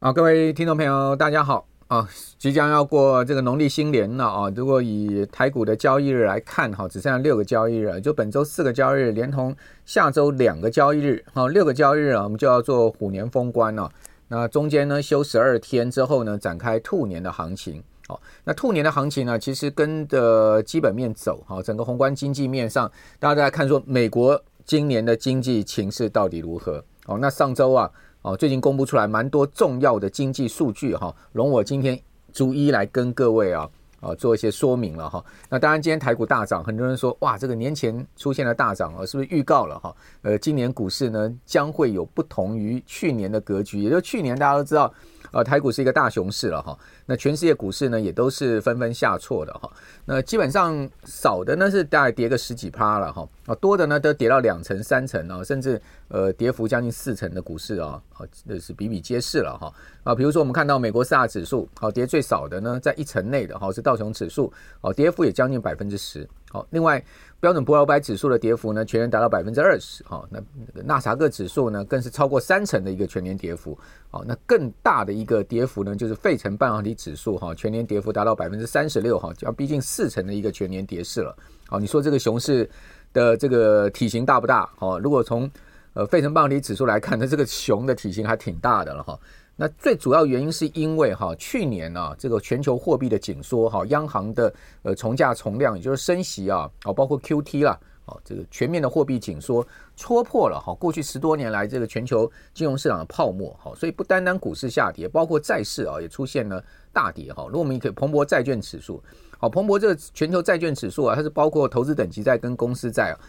啊，各位听众朋友，大家好啊！即将要过这个农历新年了啊！如果以台股的交易日来看，哈，只剩下六个交易日，就本周四个交易日，连同下周两个交易日，哈，六个交易日啊，我们就要做虎年封关了。那中间呢，休十二天之后呢，展开兔年的行情。哦，那兔年的行情呢，其实跟着基本面走，哈，整个宏观经济面上，大家都在看说，美国今年的经济情势到底如何？哦，那上周啊。哦，最近公布出来蛮多重要的经济数据哈，容我今天逐一来跟各位啊啊做一些说明了哈。那当然，今天台股大涨，很多人说哇，这个年前出现了大涨啊，是不是预告了哈？呃，今年股市呢将会有不同于去年的格局，也就去年大家都知道。呃，台股是一个大熊市了哈，那全世界股市呢也都是纷纷下挫的哈，那基本上少的呢是大概跌个十几趴了哈，啊多的呢都跌到两成三成啊，甚至呃跌幅将近四成的股市啊，啊那是比比皆是了哈啊，比如说我们看到美国四大指数，好跌最少的呢在一成内的哈是道琼指数，哦跌幅也将近百分之十。好，另外标准普尔五百指数的跌幅呢，全年达到百分之二十。好，那那个纳斯达克指数呢，更是超过三成的一个全年跌幅。好，那更大的一个跌幅呢，就是费城半导体指数哈，全年跌幅达到百分之三十六哈，要逼近四成的一个全年跌势了。好，你说这个熊市的这个体型大不大？好，如果从呃费城半导体指数来看，那这个熊的体型还挺大的了哈。那最主要原因是因为哈，去年啊，这个全球货币的紧缩哈，央行的呃从价从量，也就是升息啊，哦，包括 QT 啦，哦，这个全面的货币紧缩戳破了哈，过去十多年来这个全球金融市场的泡沫哈，所以不单单股市下跌，包括债市啊也出现了大跌哈。如果我们可以彭博债券指数，好，彭博这个全球债券指数啊，它是包括投资等级债跟公司债啊。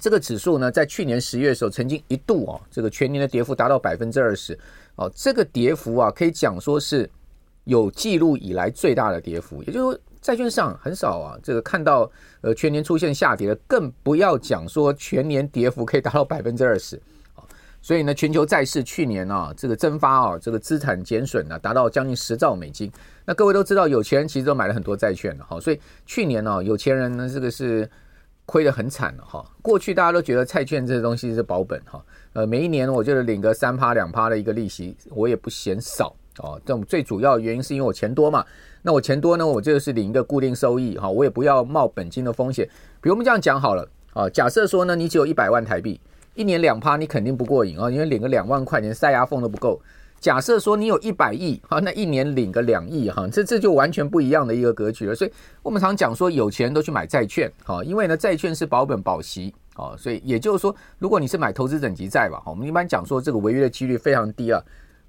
这个指数呢，在去年十月的时候，曾经一度啊，这个全年的跌幅达到百分之二十，哦，这个跌幅啊，可以讲说是有记录以来最大的跌幅。也就是说，债券市场很少啊，这个看到呃全年出现下跌的，更不要讲说全年跌幅可以达到 百分之二十。所以呢，全球债市去年啊，这个蒸发啊，这个资产减损呢，达到将近十兆美金。那各位都知道，有钱人其实都买了很多债券的哈，所以去年呢，有钱人呢，这个是。亏得很惨了哈，过去大家都觉得债券这些东西是保本哈，呃，每一年我就是领个三趴两趴的一个利息，我也不嫌少哦。这种最主要原因是因为我钱多嘛，那我钱多呢，我就是领一个固定收益哈，我也不要冒本金的风险。比如我们这样讲好了啊，假设说呢，你只有一百万台币，一年两趴，你肯定不过瘾啊，因为领个两万块钱塞牙缝都不够。假设说你有一百亿，哈，那一年领个两亿，哈，这这就完全不一样的一个格局了。所以我们常讲说，有钱都去买债券，哈，因为呢，债券是保本保息，哦，所以也就是说，如果你是买投资等级债吧，哈，我们一般讲说这个违约的几率非常低啊，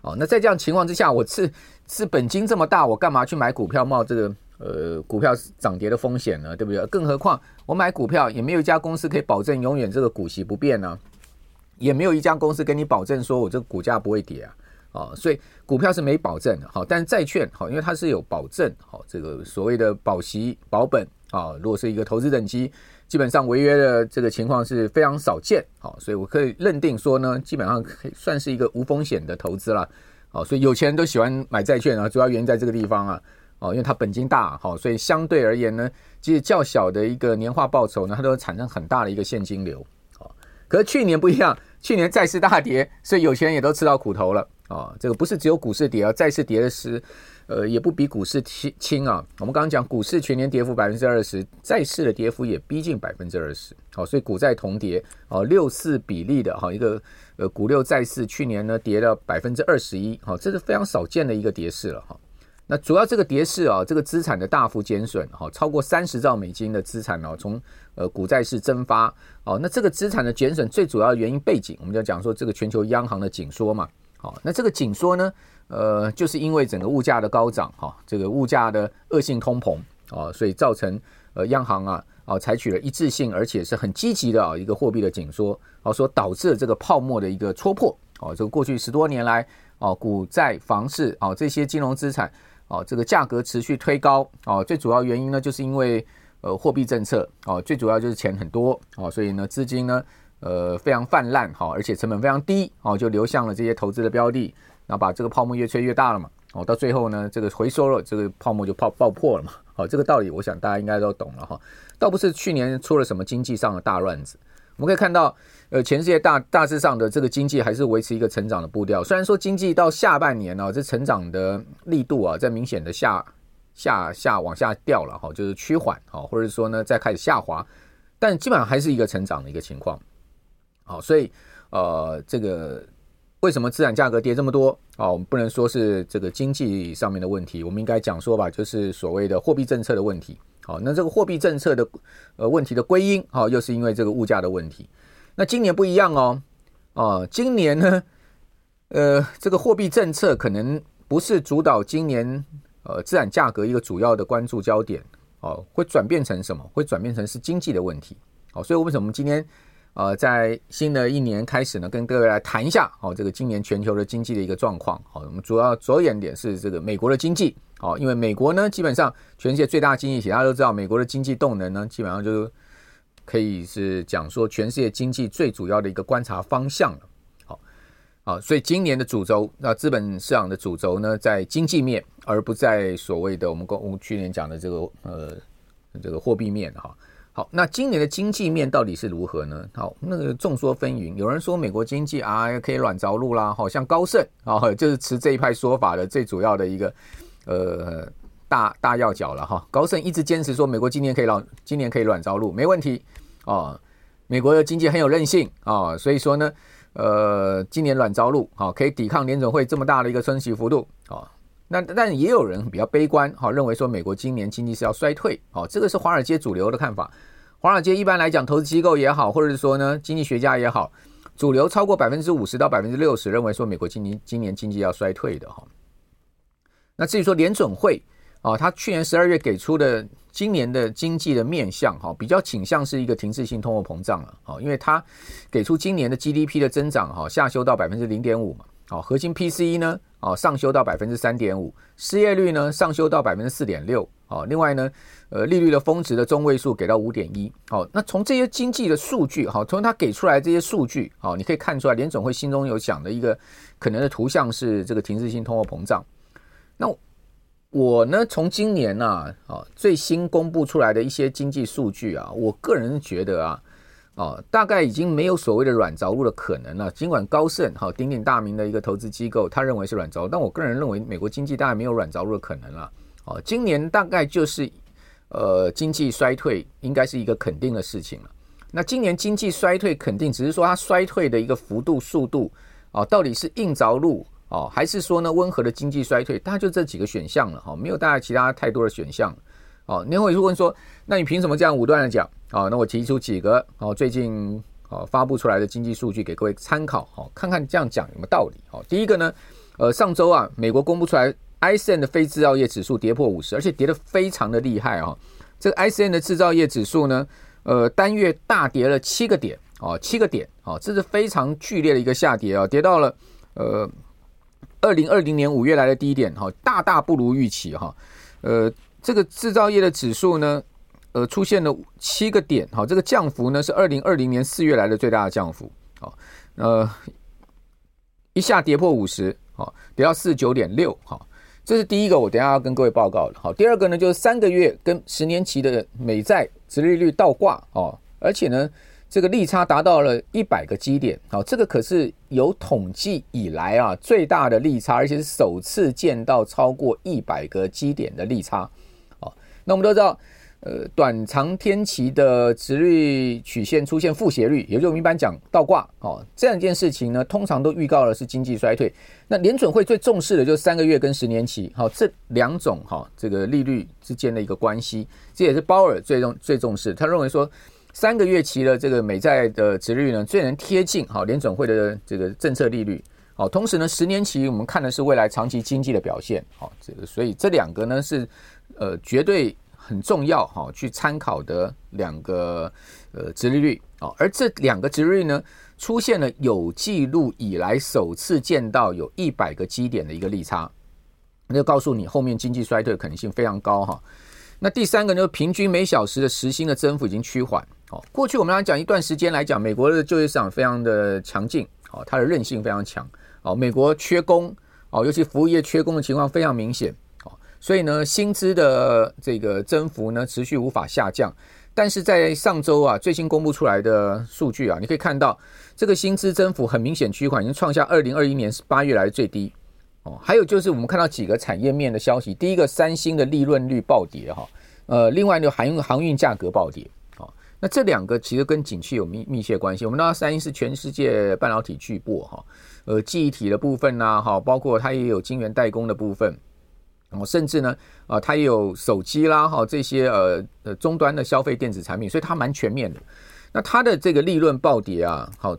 哦，那在这样情况之下，我是是本金这么大，我干嘛去买股票冒这个呃股票涨跌的风险呢？对不对？更何况我买股票也没有一家公司可以保证永远这个股息不变呢，也没有一家公司跟你保证说我这个股价不会跌啊。啊，所以股票是没保证的，好，但是债券好，因为它是有保证，好，这个所谓的保息保本啊，如果是一个投资等级，基本上违约的这个情况是非常少见，好，所以我可以认定说呢，基本上可以算是一个无风险的投资了，好，所以有钱人都喜欢买债券啊，主要原因在这个地方啊，哦，因为它本金大，好，所以相对而言呢，其实较小的一个年化报酬呢，它都会产生很大的一个现金流，好，可是去年不一样，去年债市大跌，所以有钱人也都吃到苦头了。啊，这个不是只有股市跌啊，债市跌的是，呃，也不比股市轻轻啊。我们刚刚讲股市全年跌幅百分之二十，债市的跌幅也逼近百分之二十。好，所以股债同跌，哦，六四比例的哈一个呃股六债四，去年呢跌了百分之二十一，好，这是非常少见的一个跌势了哈。那主要这个跌势啊，这个资产的大幅减损，哈，超过三十兆美金的资产哦，从呃股债市蒸发，哦，那这个资产的减损最主要的原因背景，我们就讲说这个全球央行的紧缩嘛。好，那这个紧缩呢，呃，就是因为整个物价的高涨，哈，这个物价的恶性通膨啊，所以造成呃央行啊啊采取了一致性而且是很积极的啊一个货币的紧缩，啊，所导致了这个泡沫的一个戳破，啊，这个过去十多年来啊，股债房市啊这些金融资产啊这个价格持续推高，啊，最主要原因呢就是因为呃货币政策，啊，最主要就是钱很多，啊，所以呢资金呢。呃，非常泛滥，好，而且成本非常低，啊，就流向了这些投资的标的，那把这个泡沫越吹越大了嘛，哦，到最后呢，这个回收了，这个泡沫就爆爆破了嘛，好，这个道理我想大家应该都懂了哈，倒不是去年出了什么经济上的大乱子，我们可以看到，呃，全世界大大致上的这个经济还是维持一个成长的步调。虽然说经济到下半年呢、这成长的力度啊，在明显的下下下往下掉了哈，就是趋缓哈，或者说呢，再开始下滑，但基本上还是一个成长的一个情况。好，所以呃，这个为什么资产价格跌这么多啊？我们不能说是这个经济上面的问题，我们应该讲说吧，就是所谓的货币政策的问题。好，那这个货币政策的呃问题的归因，好，又是因为这个物价的问题。那今年不一样哦，哦，今年呢，呃，这个货币政策可能不是主导今年呃资产价格一个主要的关注焦点，哦，会转变成什么？会转变成是经济的问题。好，所以为什么今天呃在新的一年开始呢，跟各位来谈一下，哦，这个今年全球的经济的一个状况。好，我们主要着眼点是这个美国的经济。好，因为美国呢，基本上全世界最大经济体，大家都知道，美国的经济动能呢，基本上就可以是讲说全世界经济最主要的一个观察方向了。好，好，所以今年的主轴，那资本市场的主轴呢，在经济面，而不在所谓的我们我们去年讲的这个呃这个货币面哈。好，那今年的经济面到底是如何呢？好，那个众说纷纭，有人说美国经济啊可以软着陆啦，好像高盛啊，就是持这一派说法的最主要的一个。呃，大大要角了哈，高盛一直坚持说美国今年可以软，今年可以软着陆，没问题啊。美国的经济很有韧性啊，所以说呢，呃，今年软着陆啊，可以抵抗联准会这么大的一个升息幅度啊。那但也有人比较悲观哈，认为说美国今年经济是要衰退啊，这个是华尔街主流的看法。华尔街一般来讲，投资机构也好，或者是说呢，经济学家也好，主流超过百分之五十到百分之六十认为说美国今年今年经济要衰退的哈。那至于说联准会啊，他去年十二月给出的今年的经济的面向哈，比较倾向是一个停滞性通货膨胀了啊，因为他给出今年的 GDP 的增长哈下修到百分之零点五嘛，好，核心 PCE 呢啊上修到百分之三点五，失业率呢上修到百分之四点六，好，另外呢呃利率的峰值的中位数给到五点一，好，那从这些经济的数据好，从他给出来这些数据好，你可以看出来联总会心中有想的一个可能的图像是这个停滞性通货膨胀。那我呢，从今年呐啊最新公布出来的一些经济数据啊，我个人觉得啊，啊大概已经没有所谓的软着陆的可能了。尽管高盛哈鼎鼎大名的一个投资机构，他认为是软着陆，但我个人认为美国经济大概没有软着陆的可能了。哦，今年大概就是呃经济衰退，应该是一个肯定的事情了。那今年经济衰退肯定，只是说它衰退的一个幅度、速度啊，到底是硬着陆？哦，还是说呢，温和的经济衰退，大概就这几个选项了哈，没有大概其他太多的选项。哦，你会问说，那你凭什么这样武断的讲？哦，那我提出几个哦，最近哦发布出来的经济数据给各位参考，哦，看看这样讲有没有道理。哦，第一个呢，呃，上周啊，美国公布出来 ISM 的非制造业指数跌破五十，而且跌得非常的厉害啊。这个 ISM 的制造业指数呢，呃，单月大跌了七个点，哦，七个点，哦，这是非常剧烈的一个下跌啊，跌到了呃。二零二零年五月来的低点，哈，大大不如预期，哈，呃，这个制造业的指数呢，呃，出现了七个点，哈，这个降幅呢是二零二零年四月来的最大的降幅，好，呃，一下跌破五十，好，跌到四十九点六，哈，这是第一个，我等下要跟各位报告的，好，第二个呢就是三个月跟十年期的美债殖利率倒挂，哦，而且呢。这个利差达到了一百个基点，好，这个可是有统计以来啊最大的利差，而且是首次见到超过一百个基点的利差，好，那我们都知道，呃，短长天期的殖率曲线出现负斜率，也就是我们一般讲倒挂，哦，这样一件事情呢，通常都预告的是经济衰退。那联准会最重视的就是三个月跟十年期，好，这两种哈这个利率之间的一个关系，这也是鲍尔最重最重视，他认为说。三个月期的这个美债的殖率呢，最能贴近好联准会的这个政策利率。好，同时呢，十年期我们看的是未来长期经济的表现。好，这个所以这两个呢是呃绝对很重要哈，去参考的两个呃殖利率。啊，而这两个殖利率呢，出现了有记录以来首次见到有一百个基点的一个利差，那就告诉你后面经济衰退的可能性非常高哈。那第三个呢，平均每小时的时薪的增幅已经趋缓。哦，过去我们来讲一段时间来讲，美国的就业市场非常的强劲，哦，它的韧性非常强，哦，美国缺工，哦，尤其服务业缺工的情况非常明显，所以呢，薪资的这个增幅呢持续无法下降，但是在上周啊，最新公布出来的数据啊，你可以看到这个薪资增幅很明显趋缓，已经创下二零二一年八月来的最低哦。还有就是我们看到几个产业面的消息，第一个，三星的利润率暴跌哈，呃，另外呢，航运航运价格暴跌。那这两个其实跟景气有密密切关系。我们知道三星是全世界半导体巨擘哈，呃，记忆体的部分呐，哈，包括它也有晶圆代工的部分，哦，甚至呢，啊，它也有手机啦，哈，这些呃呃终端的消费电子产品，所以它蛮全面的。那它的这个利润暴跌啊，好，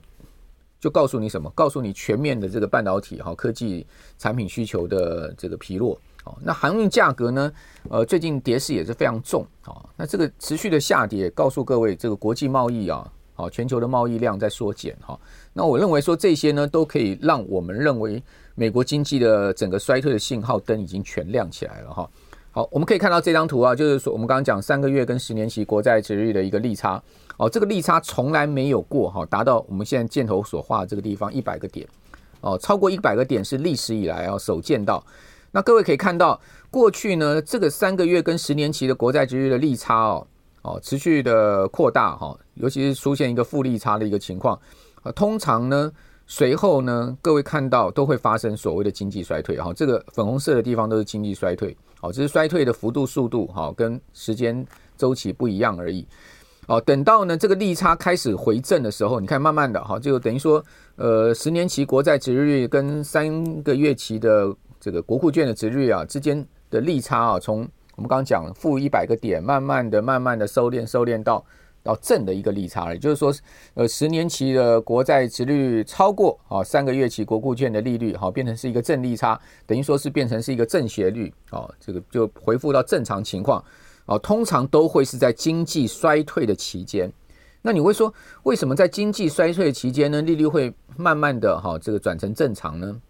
就告诉你什么？告诉你全面的这个半导体哈科技产品需求的这个疲弱。哦，那航运价格呢？呃，最近跌势也是非常重啊。那这个持续的下跌，告诉各位，这个国际贸易啊，好，全球的贸易量在缩减哈。那我认为说这些呢，都可以让我们认为美国经济的整个衰退的信号灯已经全亮起来了哈。好，我们可以看到这张图啊，就是说我们刚刚讲三个月跟十年期国债殖利率的一个利差哦，这个利差从来没有过哈，达到我们现在箭头所画的这个地方一百个点哦，超过一百个点是历史以来啊首见到。那各位可以看到，过去呢，这个三个月跟十年期的国债殖利率的利差哦，哦，持续的扩大哈，尤其是出现一个负利差的一个情况啊。通常呢，随后呢，各位看到都会发生所谓的经济衰退哈。这个粉红色的地方都是经济衰退，哦，只是衰退的幅度、速度哈，跟时间周期不一样而已。哦，等到呢这个利差开始回正的时候，你看慢慢的哈，就等于说，呃，十年期国债殖利率跟三个月期的。这个国库券的殖率啊之间的利差啊，从我们刚刚讲负一百个点，慢慢的、慢慢的收敛、收敛到到正的一个利差，也就是说，呃，十年期的国债殖率超过啊三个月期国库券的利率，好变成是一个正利差，等于说是变成是一个正斜率，哦，这个就恢复到正常情况，哦，通常都会是在经济衰退的期间。那你会说，为什么在经济衰退期间呢，利率会慢慢的哈这个转成正常呢？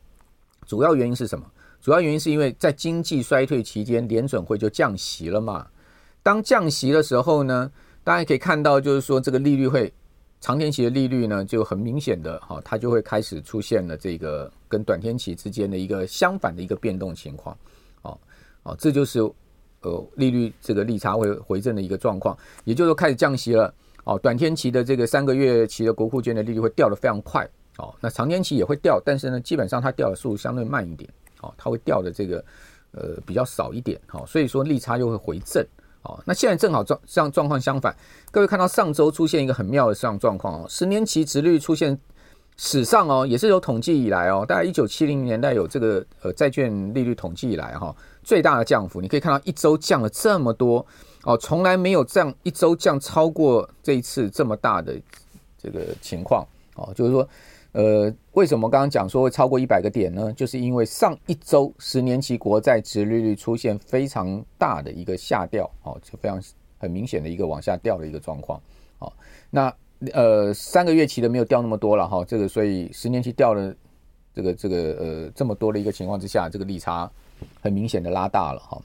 主要原因是什么？主要原因是因为在经济衰退期间，联准会就降息了嘛。当降息的时候呢，大家可以看到，就是说这个利率会长天期的利率呢，就很明显的哈，它就会开始出现了这个跟短天期之间的一个相反的一个变动情况。哦哦，这就是呃利率这个利差会回正的一个状况，也就是说开始降息了。哦，短天期的这个三个月期的国库券的利率会掉得非常快。哦，那长天期也会掉，但是呢，基本上它掉的速度相对慢一点。哦，它会掉的这个呃比较少一点，好，所以说利差就会回正，哦，那现在正好状像状况相反，各位看到上周出现一个很妙的这样状况哦，十年期殖率出现史上哦也是有统计以来哦，大概一九七零年代有这个呃债券利率统计以来哈最大的降幅，你可以看到一周降了这么多哦，从来没有这样一周降超过这一次这么大的这个情况哦，就是说。呃，为什么刚刚讲说会超过一百个点呢？就是因为上一周十年期国债殖利率出现非常大的一个下掉，哦，就非常很明显的一个往下掉的一个状况，哦，那呃三个月期的没有掉那么多了哈，这个所以十年期掉了这个这个呃这么多的一个情况之下，这个利差很明显的拉大了哈。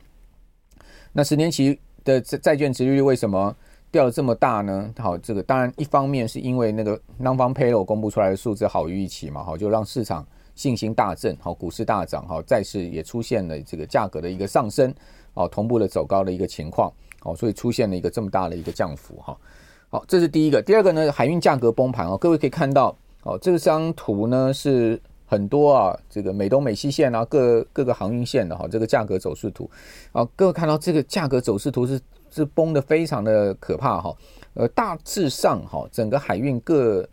那十年期的债债券殖利率为什么？掉了这么大呢？好，这个当然一方面是因为那个 n o n f a r payroll 公布出来的数字好于预期嘛，好，就让市场信心大振，好，股市大涨，好，债市也出现了这个价格的一个上升，哦，同步的走高的一个情况，哦，所以出现了一个这么大的一个降幅，哈，好，这是第一个。第二个呢，海运价格崩盘哦，各位可以看到，哦，这张图呢是很多啊，这个美东美西线啊，各各个航运线的哈，这个价格走势图，啊，各位看到这个价格走势图是。是崩的非常的可怕哈，呃，大致上哈，整个海运各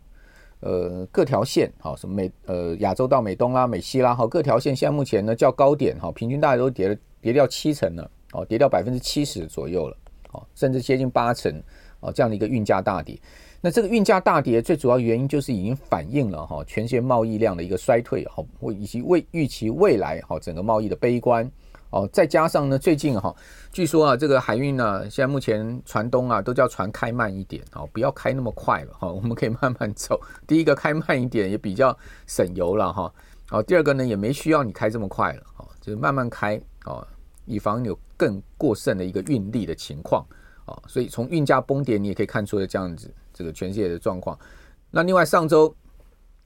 呃各条线哈，什么美呃亚洲到美东啦、美西啦，哈，各条线现在目前呢较高点哈，平均大概都跌了跌掉七成了，哦，跌掉百分之七十左右了，哦，甚至接近八成，哦，这样的一个运价大跌。那这个运价大跌最主要原因就是已经反映了哈，全世界贸易量的一个衰退哈，以及未预期未来哈整个贸易的悲观。哦，再加上呢，最近哈，据说啊，这个海运呢，现在目前船东啊，都叫船开慢一点，哦，不要开那么快了哈，我们可以慢慢走。第一个开慢一点也比较省油了哈，哦，第二个呢，也没需要你开这么快了，哦，就慢慢开哦，以防有更过剩的一个运力的情况，哦，所以从运价崩跌，你也可以看出了这样子这个全世界的状况。那另外上周。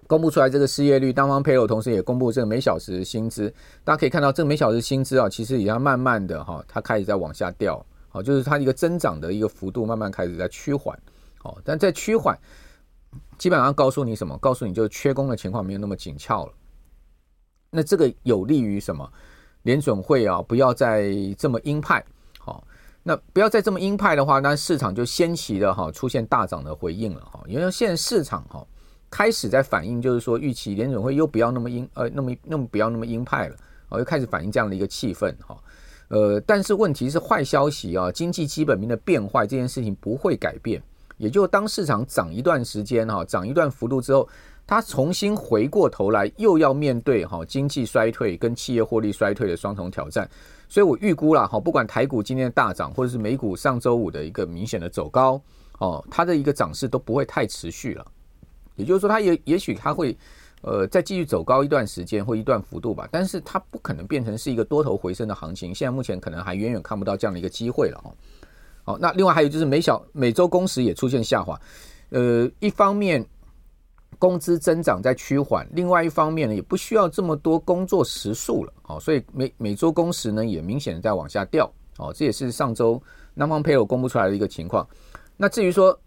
公布出来这个失业率，当方配偶同时也公布这个每小时薪资，大家可以看到这个每小时薪资啊，其实也要慢慢的哈，它开始在往下掉，好，就是它一个增长的一个幅度慢慢开始在趋缓，好，但在趋缓，基本上告诉你什么？告诉你就是缺工的情况没有那么紧俏了。那这个有利于什么？联准会啊，不要再这么鹰派，好，那不要再这么鹰派的话，那市场就先期的哈出现大涨的回应了哈，因为现在市场哈开始在反映，就是说预期联准会又不要那么鹰呃那么那么不要那么鹰派了，哦，又开始反映这样的一个气氛哈，呃，但是问题是坏消息啊，经济基本面的变坏这件事情不会改变，也就当市场涨一段时间哈，涨一段幅度之后。它重新回过头来，又要面对哈经济衰退跟企业获利衰退的双重挑战，所以我预估了哈，不管台股今天的大涨，或者是美股上周五的一个明显的走高，哦，它的一个涨势都不会太持续了。也就是说，它也也许它会呃再继续走高一段时间或一段幅度吧，但是它不可能变成是一个多头回升的行情。现在目前可能还远远看不到这样的一个机会了哦。好，那另外还有就是每小每周工时也出现下滑，呃，一方面。工资增长在趋缓，另外一方面呢，也不需要这么多工作时数了，哦，所以每每周工时呢也明显的在往下掉，哦，这也是上周 Non-Farm 公布出来的一个情况。那至于说，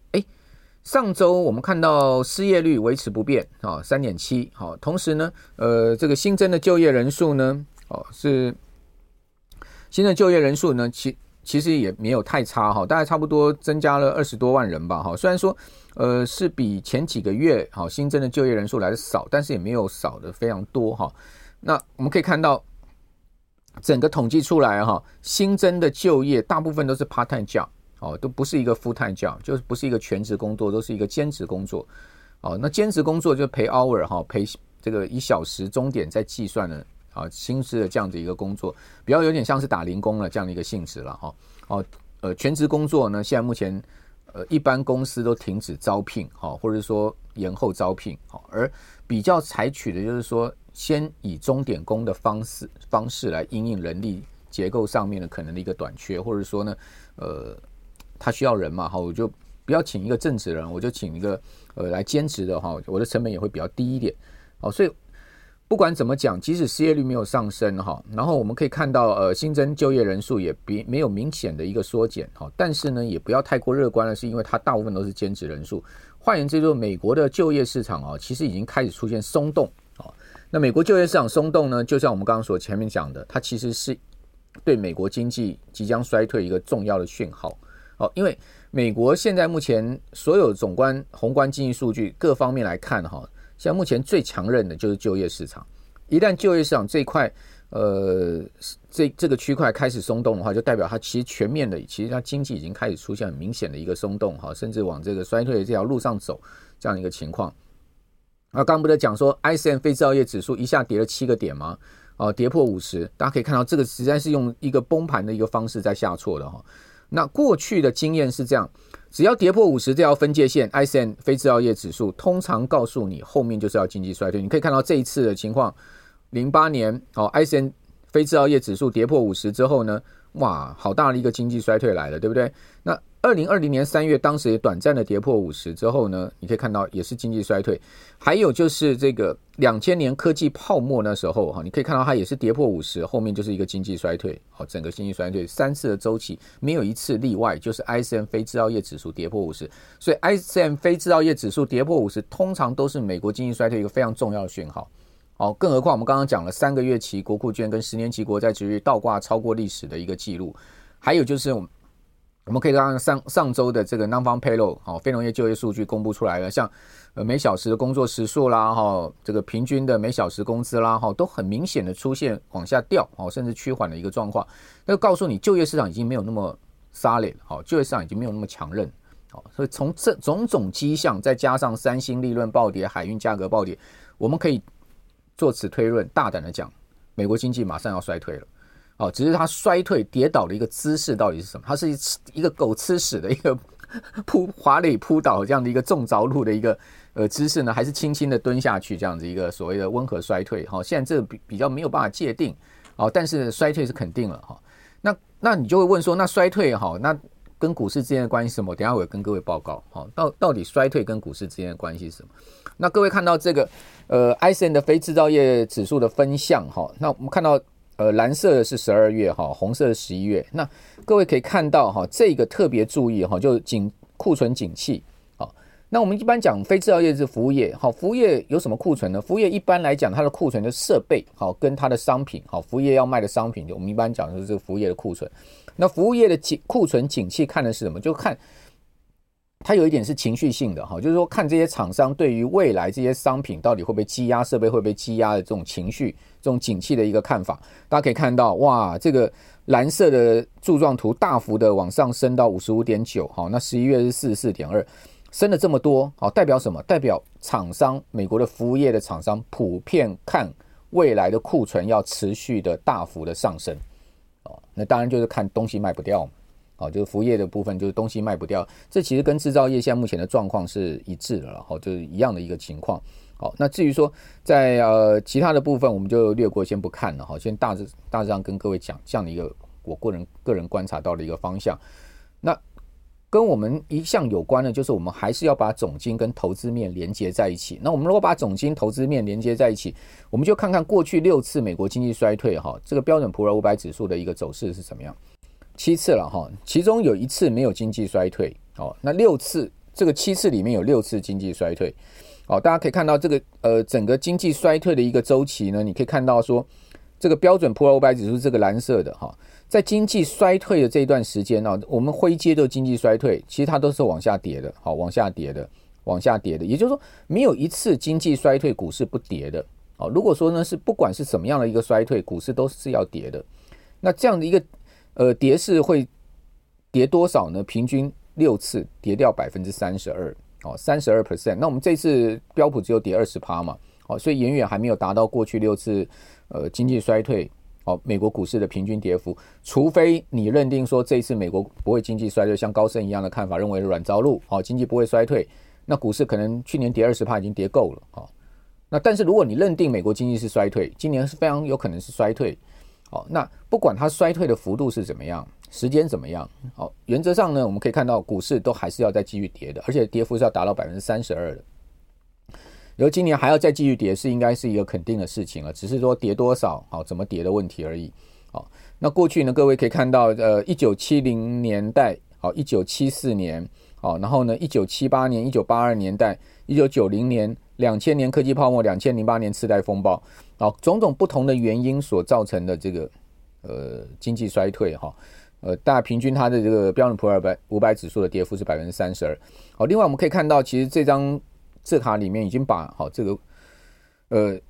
上周我们看到失业率维持不变，啊，三点七，好，同时呢，呃，这个新增的就业人数呢，哦，是新的就业人数呢，其其实也没有太差，哈，大概差不多增加了二十多万人吧，哈，虽然说。呃，是比前几个月好新增的就业人数来的少，但是也没有少的非常多哈。那我们可以看到，整个统计出来哈，新增的就业大部分都是 part time job 哦，都不是一个 full time job，就是不是一个全职工作，都是一个兼职工作。哦，那兼职工作就 pay hour 哈，pay 这个一小时钟点在计算的啊薪资的这样的一个工作，比较有点像是打零工了这样的一个性质了哈。哦，呃，全职工作呢，现在目前。呃，一般公司都停止招聘，哈，或者说延后招聘，哈，而比较采取的就是说，先以钟点工的方式方式来因应人力结构上面的可能的一个短缺，或者说呢，呃，他需要人嘛，哈，我就不要请一个正职人，我就请一个呃来兼职的哈，我的成本也会比较低一点，哦，所以。不管怎么讲，即使失业率没有上升哈，然后我们可以看到呃新增就业人数也比没有明显的一个缩减哈，但是呢也不要太过乐观了，是因为它大部分都是兼职人数。换言之，就美国的就业市场啊，其实已经开始出现松动啊。那美国就业市场松动呢，就像我们刚刚所前面讲的，它其实是对美国经济即将衰退一个重要的讯号哦。因为美国现在目前所有总观宏观经济数据各方面来看哈。现在目前最强韧的就是就业市场，一旦就业市场这块，呃，这这个区块开始松动的话，就代表它其实全面的，其实它经济已经开始出现很明显的一个松动哈，甚至往这个衰退的这条路上走这样一个情况。啊，刚不是讲说 ISM 非制造业指数一下跌了七个点吗？啊，跌破五十，大家可以看到这个实在是用一个崩盘的一个方式在下挫的哈。那过去的经验是这样。只要跌破五十这条分界线，ISM 非制造业指数通常告诉你后面就是要经济衰退。你可以看到这一次的情况，零八年哦，ISM 非制造业指数跌破五十之后呢，哇，好大的一个经济衰退来了，对不对？那二零二零年三月，当时也短暂的跌破五十之后呢，你可以看到也是经济衰退。还有就是这个两千年科技泡沫那时候哈，你可以看到它也是跌破五十，后面就是一个经济衰退。好，整个经济衰退三次的周期没有一次例外，就是 ISM 非制造业指数跌破五十。所以 ISM 非制造业指数跌破五十，通常都是美国经济衰退一个非常重要的讯号。好，更何况我们刚刚讲了三个月期国库券跟十年期国债殖利率倒挂超过历史的一个记录，还有就是我们。我们可以看上上周的这个 Non-Farm Payroll 好，非农业就业数据公布出来了，像呃每小时的工作时数啦，哈，这个平均的每小时工资啦，哈，都很明显的出现往下掉，哦，甚至趋缓的一个状况，那告诉你就业市场已经没有那么 solid，好，就业市场已经没有那么强韧，好，所以从这种种迹象，再加上三星利润暴跌，海运价格暴跌，我们可以做此推论，大胆的讲，美国经济马上要衰退了。哦，只是它衰退跌倒的一个姿势到底是什么？它是一一个狗吃屎的一个扑滑垒扑倒这样的一个中着陆的一个呃姿势呢，还是轻轻的蹲下去这样子一个所谓的温和衰退？哈，现在这比比较没有办法界定。哦，但是衰退是肯定了哈。那那你就会问说，那衰退哈，那跟股市之间的关系什么？等下我跟各位报告。好，到到底衰退跟股市之间的关系是什么？那各位看到这个呃，ISM 的非制造业指数的分项哈，那我们看到。呃，蓝色的是十二月哈，红色的十一月。那各位可以看到哈，这个特别注意哈，就景库存景气。好，那我们一般讲非制造业是服务业，好，服务业有什么库存呢？服务业一般来讲，它的库存的设备好，跟它的商品好，服务业要卖的商品，我们一般讲的是这个服务业的库存。那服务业的景库存景气看的是什么？就看。它有一点是情绪性的哈，就是说看这些厂商对于未来这些商品到底会不会积压，设备会被积压的这种情绪，这种景气的一个看法。大家可以看到，哇，这个蓝色的柱状图大幅的往上升到五十五点九，好，那十一月是四十四点二，升了这么多，好，代表什么？代表厂商，美国的服务业的厂商普遍看未来的库存要持续的大幅的上升，哦，那当然就是看东西卖不掉嘛。好，就是服务业的部分，就是东西卖不掉，这其实跟制造业现在目前的状况是一致的了，好，就是一样的一个情况。好，那至于说在呃其他的部分，我们就略过，先不看了。好，先大致大致上跟各位讲这样的一个我个人个人观察到的一个方向。那跟我们一向有关的，就是我们还是要把总金跟投资面连接在一起。那我们如果把总金投资面连接在一起，我们就看看过去六次美国经济衰退哈，这个标准普尔五百指数的一个走势是怎么样。七次了哈，其中有一次没有经济衰退哦。那六次，这个七次里面有六次经济衰退哦。大家可以看到这个呃，整个经济衰退的一个周期呢，你可以看到说，这个标准普尔五百指数这个蓝色的哈，在经济衰退的这一段时间呢，我们灰阶的经济衰退，其实它都是往下跌的，好，往下跌的，往下跌的。也就是说，没有一次经济衰退股市不跌的哦。如果说呢是不管是什么样的一个衰退，股市都是要跌的。那这样的一个。呃，跌势会跌多少呢？平均六次跌掉百分之三十二，哦，三十二 percent。那我们这次标普只有跌二十趴嘛，哦，所以远远还没有达到过去六次呃经济衰退哦美国股市的平均跌幅。除非你认定说这一次美国不会经济衰退，像高盛一样的看法，认为软着陆，哦，经济不会衰退，那股市可能去年跌二十趴已经跌够了，哦。那但是如果你认定美国经济是衰退，今年是非常有可能是衰退。好，那不管它衰退的幅度是怎么样，时间怎么样，好，原则上呢，我们可以看到股市都还是要再继续跌的，而且跌幅是要达到百分之三十二的。然后今年还要再继续跌，是应该是一个肯定的事情了，只是说跌多少，好，怎么跌的问题而已。好，那过去呢，各位可以看到，呃，一九七零年代，好，一九七四年，好，然后呢，一九七八年、一九八二年代、一九九零年。两千年科技泡沫，两千零八年次贷风暴，好，种种不同的原因所造成的这个呃经济衰退哈，呃，大平均它的这个标准普尔百五百指数的跌幅是百分之三十二。好，另外我们可以看到，其实这张字卡里面已经把好这个呃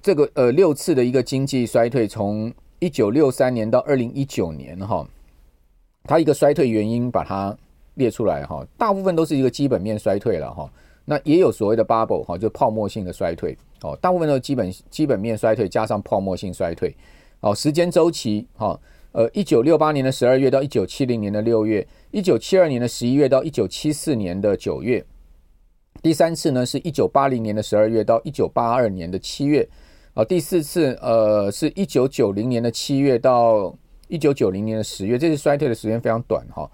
这个呃六次的一个经济衰退，从一九六三年到二零一九年哈，它一个衰退原因把它列出来哈，大部分都是一个基本面衰退了哈。那也有所谓的 bubble 哈，就泡沫性的衰退哦，大部分都是基本基本面衰退加上泡沫性衰退哦，时间周期哈，呃，一九六八年的十二月到一九七零年的六月，一九七二年的十一月到一九七四年的九月，第三次呢是一九八零年的十二月到一九八二年的七月，啊，第四次呃是一九九零年的七月到一九九零年的十月，这次衰退的时间非常短哈。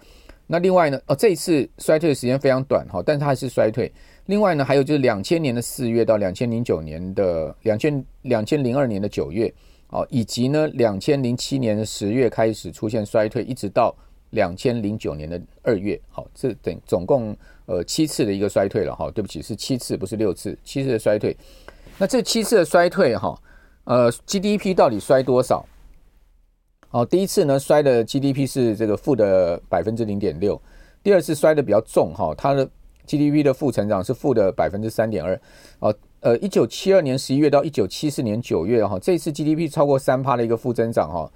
那另外呢，哦，这一次衰退的时间非常短哈，但是它还是衰退。另外呢，还有就是两千年的四月到两千零九年的两千两千零二年的九月，哦，以及呢两千零七年的十月开始出现衰退，一直到两千零九年的二月，好，这等总共呃七次的一个衰退了哈。对不起，是七次，不是六次，七次的衰退。那这七次的衰退哈，呃，GDP 到底衰多少？哦，第一次呢衰的 GDP 是这个负的百分之零点六，第二次衰的比较重哈，它的。GDP 的负成长是负的百分之三点二，哦，呃，一九七二年十一月到一九七四年九月哈，这次 GDP 超过三趴的一个负增长哈，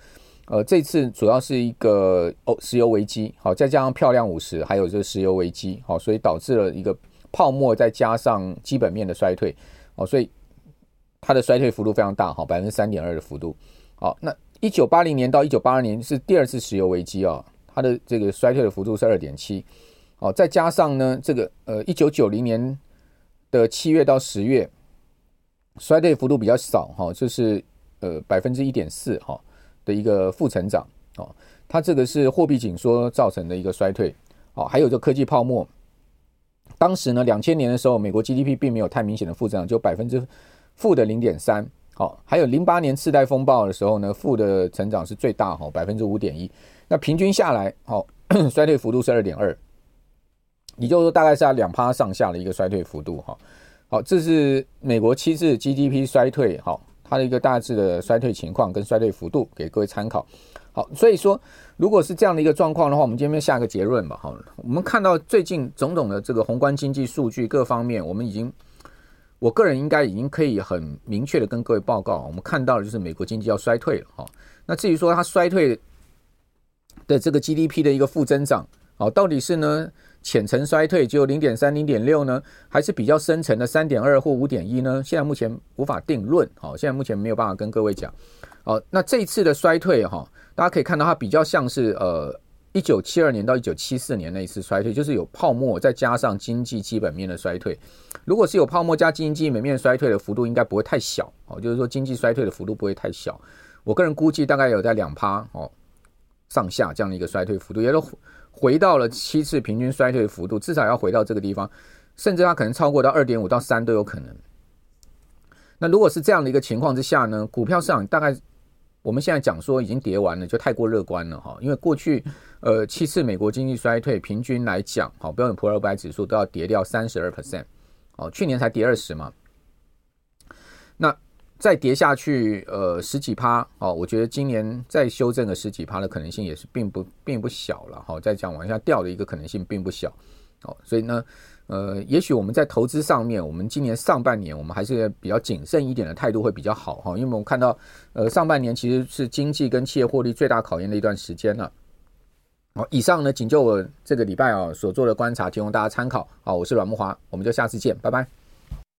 呃，这次主要是一个哦石油危机，好，再加上漂亮五十，还有这个石油危机，好，所以导致了一个泡沫，再加上基本面的衰退，哦，所以它的衰退幅度非常大哈，百分之三点二的幅度，好，那一九八零年到一九八二年是第二次石油危机啊，它的这个衰退的幅度是二点七。哦，再加上呢，这个呃，一九九零年的七月到十月，衰退幅度比较少哈，就是呃百分之一点四哈的一个负成长哦，它这个是货币紧缩造成的一个衰退哦，还有这科技泡沫，当时呢，两千年的时候，美国 GDP 并没有太明显的负增长，就百分之负的零点三好，还有零八年次贷风暴的时候呢，负的成长是最大哈，百分之五点一。那平均下来，好，衰退幅度是二点二，也就是说大概是在两趴上下的一个衰退幅度哈。好，这是美国七次 GDP 衰退，哈，它的一个大致的衰退情况跟衰退幅度给各位参考。好，所以说如果是这样的一个状况的话，我们今天下个结论吧。好，我们看到最近种种的这个宏观经济数据各方面，我们已经。我个人应该已经可以很明确的跟各位报告，我们看到的就是美国经济要衰退了哈。那至于说它衰退的这个 GDP 的一个负增长，哦，到底是呢浅层衰退只有零点三、零点六呢，还是比较深层的三点二或五点一呢？现在目前无法定论，好，现在目前没有办法跟各位讲。哦，那这一次的衰退哈，大家可以看到它比较像是呃。一九七二年到一九七四年那一次衰退，就是有泡沫再加上经济基本面的衰退。如果是有泡沫加经济基本面衰退的幅度，应该不会太小哦。就是说经济衰退的幅度不会太小。我个人估计大概有在两趴哦上下这样的一个衰退幅度，也都回到了七次平均衰退的幅度，至少要回到这个地方，甚至它可能超过到二点五到三都有可能。那如果是这样的一个情况之下呢，股票市场大概。我们现在讲说已经跌完了，就太过乐观了哈。因为过去呃七次美国经济衰退，平均来讲，好标准普尔五百指数都要跌掉三十二 percent，哦，去年才跌二十嘛。那再跌下去，呃十几趴，哦，我觉得今年再修正个十几趴的可能性也是并不并不小了哈。再讲往下掉的一个可能性并不小，哦，所以呢。呃，也许我们在投资上面，我们今年上半年我们还是比较谨慎一点的态度会比较好哈，因为我们看到，呃，上半年其实是经济跟企业获利最大考验的一段时间了。好，以上呢，仅就我这个礼拜啊所做的观察，提供大家参考。好，我是阮木华，我们就下次见，拜拜。